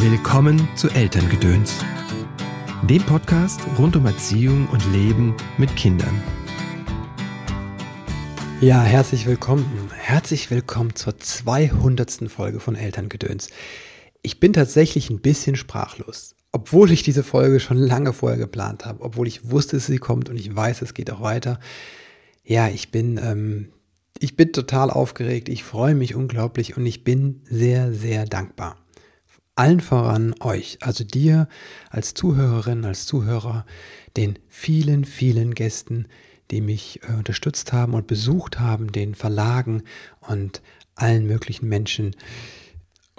Willkommen zu Elterngedöns, dem Podcast rund um Erziehung und Leben mit Kindern. Ja, herzlich willkommen. Herzlich willkommen zur 200. Folge von Elterngedöns. Ich bin tatsächlich ein bisschen sprachlos. Obwohl ich diese Folge schon lange vorher geplant habe, obwohl ich wusste, sie kommt und ich weiß, es geht auch weiter. Ja, ich bin, ähm, ich bin total aufgeregt. Ich freue mich unglaublich und ich bin sehr, sehr dankbar allen voran euch, also dir als Zuhörerin, als Zuhörer, den vielen, vielen Gästen, die mich äh, unterstützt haben und besucht haben, den Verlagen und allen möglichen Menschen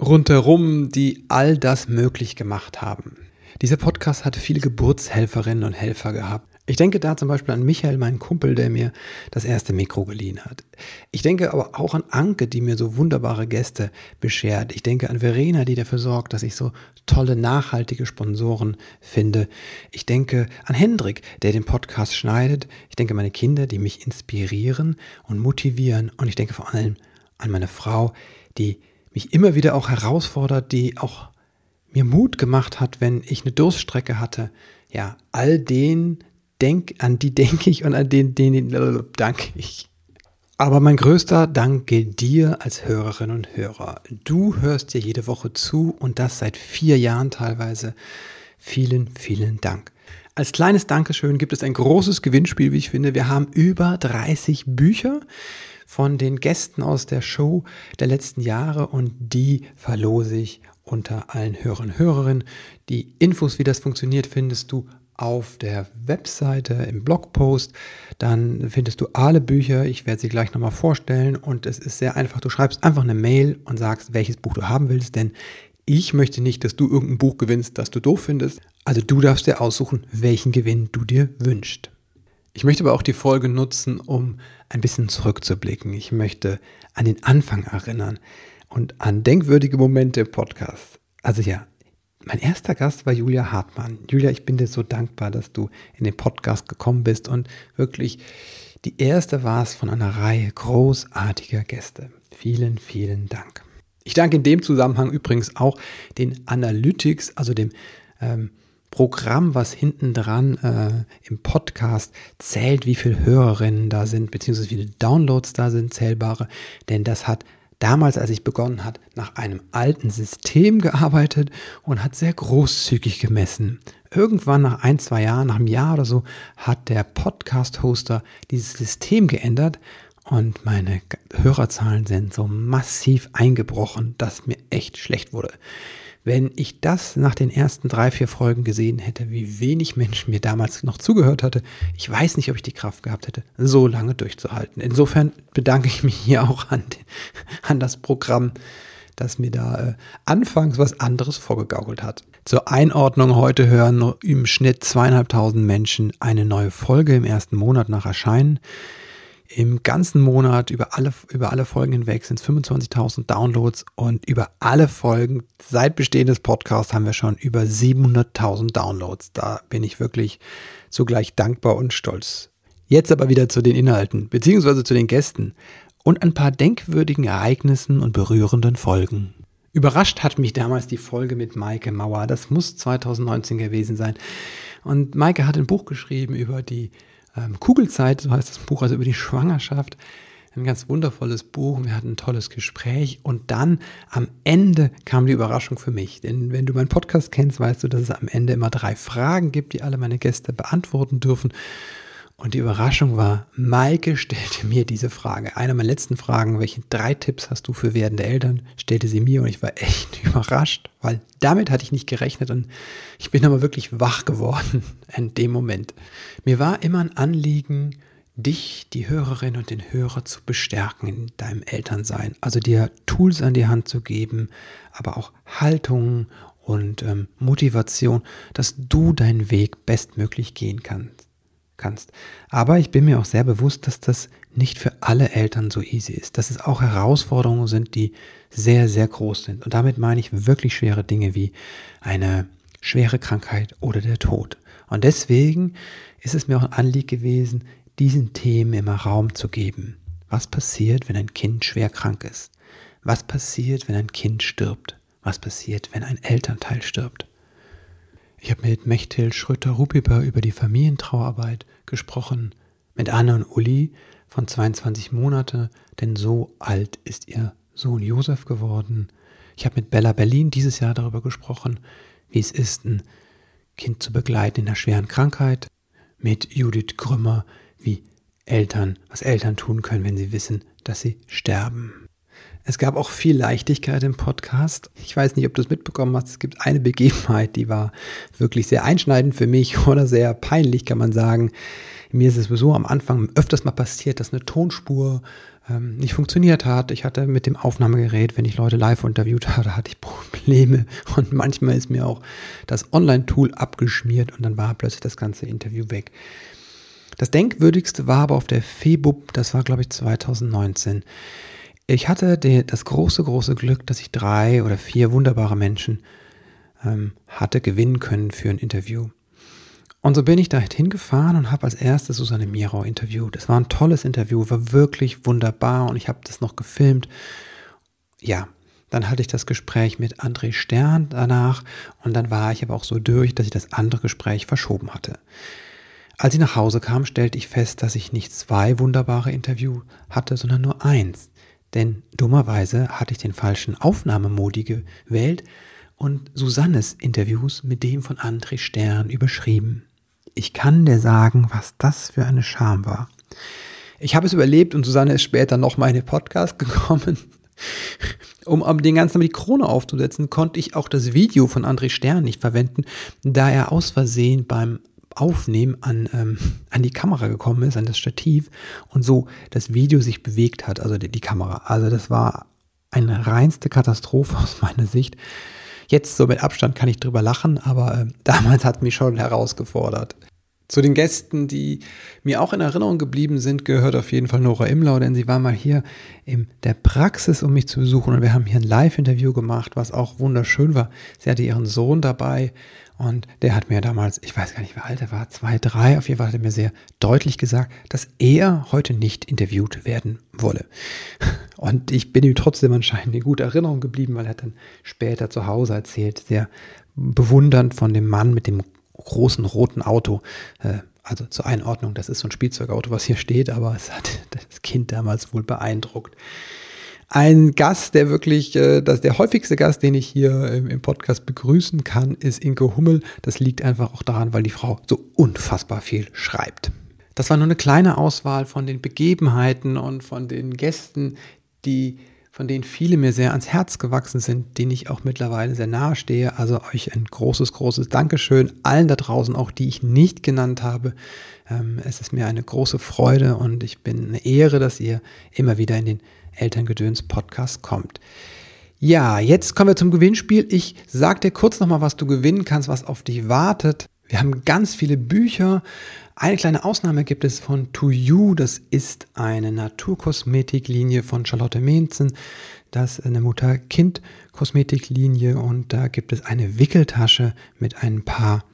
rundherum, die all das möglich gemacht haben. Dieser Podcast hat viele Geburtshelferinnen und Helfer gehabt. Ich denke da zum Beispiel an Michael, meinen Kumpel, der mir das erste Mikro geliehen hat. Ich denke aber auch an Anke, die mir so wunderbare Gäste beschert. Ich denke an Verena, die dafür sorgt, dass ich so tolle, nachhaltige Sponsoren finde. Ich denke an Hendrik, der den Podcast schneidet. Ich denke an meine Kinder, die mich inspirieren und motivieren. Und ich denke vor allem an meine Frau, die mich immer wieder auch herausfordert, die auch mir Mut gemacht hat, wenn ich eine Durststrecke hatte. Ja, all den denk, an die denke ich und an den, den, den danke ich. Aber mein größter Dank gilt dir als Hörerin und Hörer. Du hörst dir jede Woche zu und das seit vier Jahren teilweise. Vielen, vielen Dank. Als kleines Dankeschön gibt es ein großes Gewinnspiel, wie ich finde. Wir haben über 30 Bücher von den Gästen aus der Show der letzten Jahre und die verlose ich unter allen Hörern und Hörerinnen. Die Infos, wie das funktioniert, findest du auf der Webseite im Blogpost. Dann findest du alle Bücher. Ich werde sie gleich nochmal vorstellen. Und es ist sehr einfach. Du schreibst einfach eine Mail und sagst, welches Buch du haben willst. Denn ich möchte nicht, dass du irgendein Buch gewinnst, das du doof findest. Also du darfst dir aussuchen, welchen Gewinn du dir wünschst. Ich möchte aber auch die Folge nutzen, um ein bisschen zurückzublicken. Ich möchte an den Anfang erinnern und an denkwürdige Momente im Podcast. Also ja, mein erster Gast war Julia Hartmann. Julia, ich bin dir so dankbar, dass du in den Podcast gekommen bist und wirklich die erste warst von einer Reihe großartiger Gäste. Vielen, vielen Dank. Ich danke in dem Zusammenhang übrigens auch den Analytics, also dem ähm, Programm, was hinten dran äh, im Podcast zählt, wie viele Hörerinnen da sind, beziehungsweise wie viele Downloads da sind, zählbare, denn das hat damals, als ich begonnen hat, nach einem alten System gearbeitet und hat sehr großzügig gemessen. Irgendwann nach ein, zwei Jahren, nach einem Jahr oder so, hat der Podcast-Hoster dieses System geändert und meine Hörerzahlen sind so massiv eingebrochen, dass mir echt schlecht wurde. Wenn ich das nach den ersten drei, vier Folgen gesehen hätte, wie wenig Menschen mir damals noch zugehört hatte, ich weiß nicht, ob ich die Kraft gehabt hätte, so lange durchzuhalten. Insofern bedanke ich mich hier auch an, an das Programm, das mir da äh, anfangs was anderes vorgegaukelt hat. Zur Einordnung heute hören im Schnitt zweieinhalbtausend Menschen eine neue Folge im ersten Monat nach Erscheinen. Im ganzen Monat über alle, über alle Folgen hinweg sind es 25.000 Downloads und über alle Folgen seit Bestehen des Podcasts haben wir schon über 700.000 Downloads. Da bin ich wirklich zugleich dankbar und stolz. Jetzt aber wieder zu den Inhalten, beziehungsweise zu den Gästen und ein paar denkwürdigen Ereignissen und berührenden Folgen. Überrascht hat mich damals die Folge mit Maike Mauer. Das muss 2019 gewesen sein. Und Maike hat ein Buch geschrieben über die ähm, Kugelzeit, so heißt das Buch, also über die Schwangerschaft. Ein ganz wundervolles Buch. Wir hatten ein tolles Gespräch und dann am Ende kam die Überraschung für mich. Denn wenn du meinen Podcast kennst, weißt du, dass es am Ende immer drei Fragen gibt, die alle meine Gäste beantworten dürfen. Und die Überraschung war, Maike stellte mir diese Frage. Eine meiner letzten Fragen, welche drei Tipps hast du für werdende Eltern, stellte sie mir und ich war echt überrascht, weil damit hatte ich nicht gerechnet und ich bin aber wirklich wach geworden in dem Moment. Mir war immer ein Anliegen, dich, die Hörerin und den Hörer zu bestärken in deinem Elternsein. Also dir Tools an die Hand zu geben, aber auch Haltung und ähm, Motivation, dass du deinen Weg bestmöglich gehen kannst kannst. Aber ich bin mir auch sehr bewusst, dass das nicht für alle Eltern so easy ist, dass es auch Herausforderungen sind, die sehr, sehr groß sind. Und damit meine ich wirklich schwere Dinge wie eine schwere Krankheit oder der Tod. Und deswegen ist es mir auch ein Anliegen gewesen, diesen Themen immer Raum zu geben. Was passiert, wenn ein Kind schwer krank ist? Was passiert, wenn ein Kind stirbt? was passiert, wenn ein Elternteil stirbt. Ich habe mit Mechthild Schröter-Rupiper über die Familientrauerarbeit gesprochen, mit Anne und Uli von 22 Monate, denn so alt ist ihr Sohn Josef geworden. Ich habe mit Bella Berlin dieses Jahr darüber gesprochen, wie es ist, ein Kind zu begleiten in einer schweren Krankheit. Mit Judith Grümmer, wie Eltern, was Eltern tun können, wenn sie wissen, dass sie sterben. Es gab auch viel Leichtigkeit im Podcast. Ich weiß nicht, ob du es mitbekommen hast. Es gibt eine Begebenheit, die war wirklich sehr einschneidend für mich oder sehr peinlich, kann man sagen. Mir ist es sowieso am Anfang öfters mal passiert, dass eine Tonspur ähm, nicht funktioniert hat. Ich hatte mit dem Aufnahmegerät, wenn ich Leute live interviewt habe, hatte ich Probleme. Und manchmal ist mir auch das Online-Tool abgeschmiert und dann war plötzlich das ganze Interview weg. Das denkwürdigste war aber auf der FEBUB, das war glaube ich 2019. Ich hatte die, das große, große Glück, dass ich drei oder vier wunderbare Menschen ähm, hatte gewinnen können für ein Interview. Und so bin ich da hingefahren und habe als erstes Susanne Mirau interviewt. Es war ein tolles Interview, war wirklich wunderbar und ich habe das noch gefilmt. Ja, dann hatte ich das Gespräch mit André Stern danach und dann war ich aber auch so durch, dass ich das andere Gespräch verschoben hatte. Als ich nach Hause kam, stellte ich fest, dass ich nicht zwei wunderbare Interviews hatte, sondern nur eins. Denn dummerweise hatte ich den falschen Aufnahmemodi gewählt und Susannes Interviews mit dem von André Stern überschrieben. Ich kann dir sagen, was das für eine Scham war. Ich habe es überlebt und Susanne ist später noch mal in den Podcast gekommen. Um den ganzen die Krone aufzusetzen, konnte ich auch das Video von André Stern nicht verwenden, da er aus Versehen beim Aufnehmen an, ähm, an die Kamera gekommen ist, an das Stativ und so das Video sich bewegt hat, also die, die Kamera. Also das war eine reinste Katastrophe aus meiner Sicht. Jetzt so mit Abstand kann ich drüber lachen, aber äh, damals hat mich schon herausgefordert. Zu den Gästen, die mir auch in Erinnerung geblieben sind, gehört auf jeden Fall Nora Imlau, denn sie war mal hier in der Praxis, um mich zu besuchen. Und wir haben hier ein Live-Interview gemacht, was auch wunderschön war. Sie hatte ihren Sohn dabei und der hat mir damals, ich weiß gar nicht, wie alt er war, zwei, drei, auf jeden Fall hat er mir sehr deutlich gesagt, dass er heute nicht interviewt werden wolle. Und ich bin ihm trotzdem anscheinend in guter Erinnerung geblieben, weil er dann später zu Hause erzählt, sehr bewundernd von dem Mann mit dem großen roten Auto. Äh, also zur Einordnung, das ist so ein Spielzeugauto, was hier steht, aber es hat das Kind damals wohl beeindruckt. Ein Gast, der wirklich, äh, das, der häufigste Gast, den ich hier im Podcast begrüßen kann, ist Inke Hummel. Das liegt einfach auch daran, weil die Frau so unfassbar viel schreibt. Das war nur eine kleine Auswahl von den Begebenheiten und von den Gästen, die von denen viele mir sehr ans Herz gewachsen sind, denen ich auch mittlerweile sehr nahe stehe. Also euch ein großes, großes Dankeschön. Allen da draußen, auch die ich nicht genannt habe. Ähm, es ist mir eine große Freude und ich bin eine Ehre, dass ihr immer wieder in den Elterngedöns Podcast kommt. Ja, jetzt kommen wir zum Gewinnspiel. Ich sage dir kurz nochmal, was du gewinnen kannst, was auf dich wartet. Wir haben ganz viele Bücher. Eine kleine Ausnahme gibt es von To You. Das ist eine Naturkosmetiklinie von Charlotte Menzen. Das ist eine Mutter-Kind-Kosmetiklinie und da gibt es eine Wickeltasche mit ein paar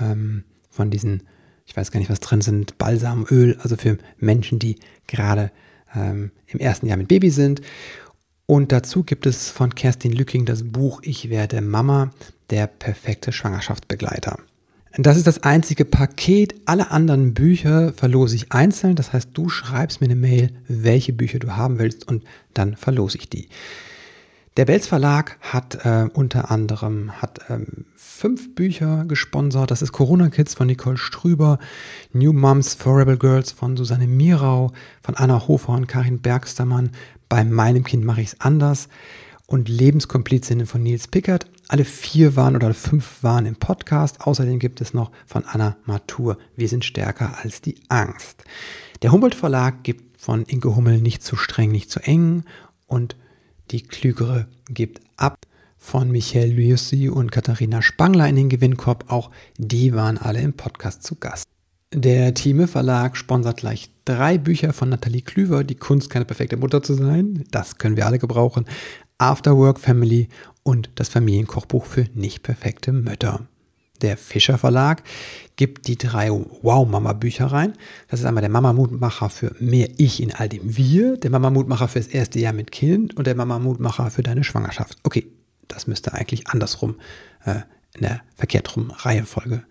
ähm, von diesen, ich weiß gar nicht, was drin sind, Balsamöl, also für Menschen, die gerade ähm, im ersten Jahr mit Baby sind. Und dazu gibt es von Kerstin Lücking das Buch Ich werde Mama, der perfekte Schwangerschaftsbegleiter. Das ist das einzige Paket. Alle anderen Bücher verlose ich einzeln. Das heißt, du schreibst mir eine Mail, welche Bücher du haben willst und dann verlose ich die. Der Belz Verlag hat äh, unter anderem hat, ähm, fünf Bücher gesponsert. Das ist Corona Kids von Nicole Strüber, New Moms for Rebel Girls von Susanne Mirau, von Anna Hofer und Karin Bergstermann. Bei meinem Kind mache ich es anders und Lebenskomplizinnen von Nils Pickert. Alle vier waren oder fünf waren im Podcast. Außerdem gibt es noch von Anna Matur. Wir sind stärker als die Angst. Der Humboldt Verlag gibt von Inke Hummel nicht zu streng, nicht zu eng und die Klügere gibt ab von Michael Luisi und Katharina Spangler in den Gewinnkorb. Auch die waren alle im Podcast zu Gast. Der Thieme Verlag sponsert gleich drei Bücher von Nathalie Klüver, Die Kunst, keine perfekte Mutter zu sein. Das können wir alle gebrauchen. Afterwork Family und das Familienkochbuch für nicht perfekte Mütter. Der Fischer Verlag gibt die drei Wow-Mama-Bücher rein. Das ist einmal der Mama-Mutmacher für mehr Ich in all dem Wir, der Mama-Mutmacher fürs erste Jahr mit Kind und der Mama-Mutmacher für deine Schwangerschaft. Okay, das müsste eigentlich andersrum äh, in der verkehrt rum Reihenfolge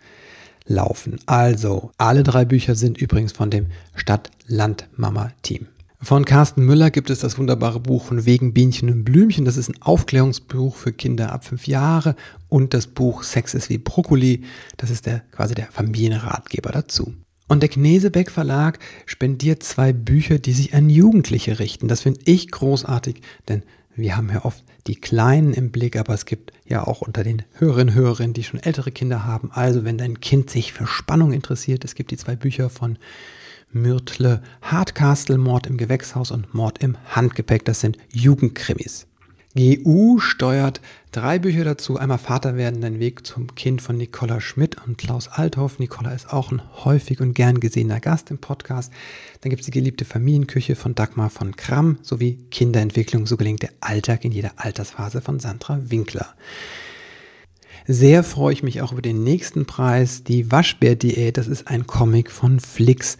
laufen. Also, alle drei Bücher sind übrigens von dem Stadt-Land-Mama-Team. Von Carsten Müller gibt es das wunderbare Buch von Wegen Bienchen und Blümchen. Das ist ein Aufklärungsbuch für Kinder ab fünf Jahre und das Buch Sex ist wie Brokkoli. Das ist der, quasi der Familienratgeber dazu. Und der Knesebeck Verlag spendiert zwei Bücher, die sich an Jugendliche richten. Das finde ich großartig, denn wir haben ja oft die Kleinen im Blick, aber es gibt ja auch unter den Hörerinnen und Hörerinnen, die schon ältere Kinder haben. Also wenn dein Kind sich für Spannung interessiert, es gibt die zwei Bücher von Myrtle Hardcastle, Mord im Gewächshaus und Mord im Handgepäck. Das sind Jugendkrimis. GU steuert drei Bücher dazu. Einmal Vater werden, dein Weg zum Kind von Nicola Schmidt und Klaus Althoff. Nicola ist auch ein häufig und gern gesehener Gast im Podcast. Dann gibt es die geliebte Familienküche von Dagmar von Kramm sowie Kinderentwicklung. So gelingt der Alltag in jeder Altersphase von Sandra Winkler. Sehr freue ich mich auch über den nächsten Preis, die Waschbär-Diät. Das ist ein Comic von Flix.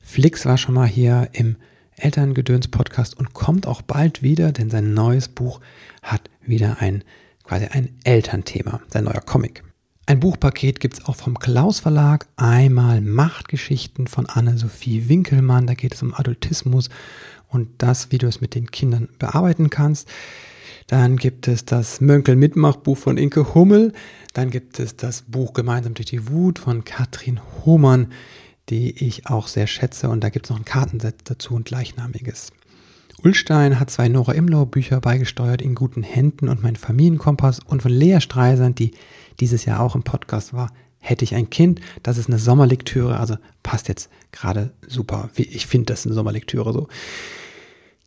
Flix war schon mal hier im Elterngedöns-Podcast und kommt auch bald wieder, denn sein neues Buch hat wieder ein quasi ein Elternthema, sein neuer Comic. Ein Buchpaket gibt es auch vom Klaus Verlag. Einmal Machtgeschichten von Anne-Sophie Winkelmann. Da geht es um Adultismus und das, wie du es mit den Kindern bearbeiten kannst. Dann gibt es das Mönkel-Mitmachbuch von Inke Hummel. Dann gibt es das Buch Gemeinsam durch die Wut von Katrin Hohmann die ich auch sehr schätze. Und da gibt es noch ein Kartenset dazu und gleichnamiges. Ulstein hat zwei Nora Imlau Bücher beigesteuert, in guten Händen und mein Familienkompass. Und von Lea Streisand, die dieses Jahr auch im Podcast war, hätte ich ein Kind. Das ist eine Sommerlektüre, also passt jetzt gerade super. Ich finde das eine Sommerlektüre so.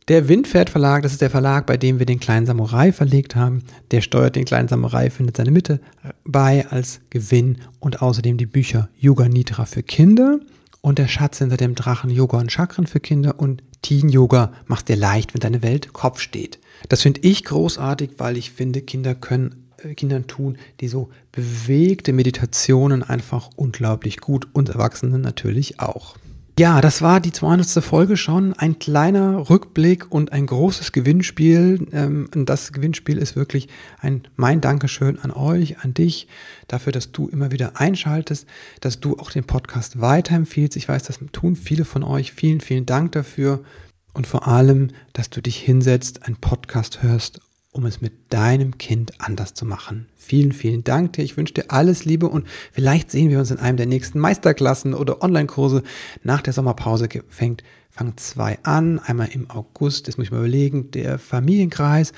Der Windpferd Verlag, das ist der Verlag, bei dem wir den kleinen Samurai verlegt haben. Der steuert den kleinen Samurai, findet seine Mitte bei als Gewinn und außerdem die Bücher Yoga Nitra für Kinder und der Schatz hinter dem Drachen Yoga und Chakren für Kinder und Teen Yoga macht dir leicht, wenn deine Welt Kopf steht. Das finde ich großartig, weil ich finde, Kinder können Kindern tun, die so bewegte Meditationen einfach unglaublich gut und Erwachsenen natürlich auch. Ja, das war die 200. Folge schon. Ein kleiner Rückblick und ein großes Gewinnspiel. Ähm, das Gewinnspiel ist wirklich ein mein Dankeschön an euch, an dich, dafür, dass du immer wieder einschaltest, dass du auch den Podcast weiterempfiehlst. Ich weiß, das tun viele von euch. Vielen, vielen Dank dafür. Und vor allem, dass du dich hinsetzt, einen Podcast hörst um es mit deinem Kind anders zu machen. Vielen, vielen Dank dir. Ich wünsche dir alles Liebe und vielleicht sehen wir uns in einem der nächsten Meisterklassen oder Online-Kurse. Nach der Sommerpause fängt, fangen zwei an. Einmal im August, das muss ich mal überlegen, der Familienkreis.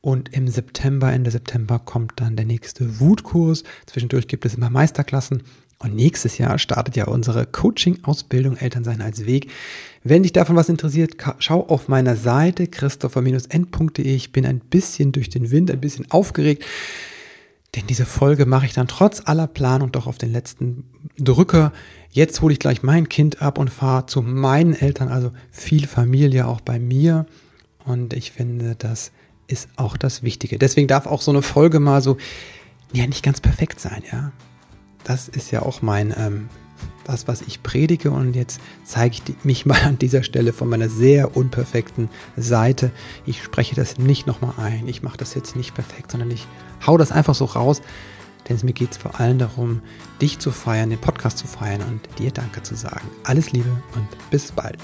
Und im September, Ende September kommt dann der nächste Wutkurs. Zwischendurch gibt es immer Meisterklassen. Und nächstes Jahr startet ja unsere Coaching-Ausbildung Elternsein als Weg. Wenn dich davon was interessiert, schau auf meiner Seite christopher-end.de. Ich bin ein bisschen durch den Wind, ein bisschen aufgeregt, denn diese Folge mache ich dann trotz aller Planung doch auf den letzten Drücker. Jetzt hole ich gleich mein Kind ab und fahre zu meinen Eltern, also viel Familie auch bei mir. Und ich finde, das ist auch das Wichtige. Deswegen darf auch so eine Folge mal so, ja, nicht ganz perfekt sein, ja das ist ja auch mein, ähm, das, was ich predige. Und jetzt zeige ich mich mal an dieser Stelle von meiner sehr unperfekten Seite. Ich spreche das nicht nochmal ein. Ich mache das jetzt nicht perfekt, sondern ich hau das einfach so raus. Denn mir geht es vor allem darum, dich zu feiern, den Podcast zu feiern und dir Danke zu sagen. Alles Liebe und bis bald.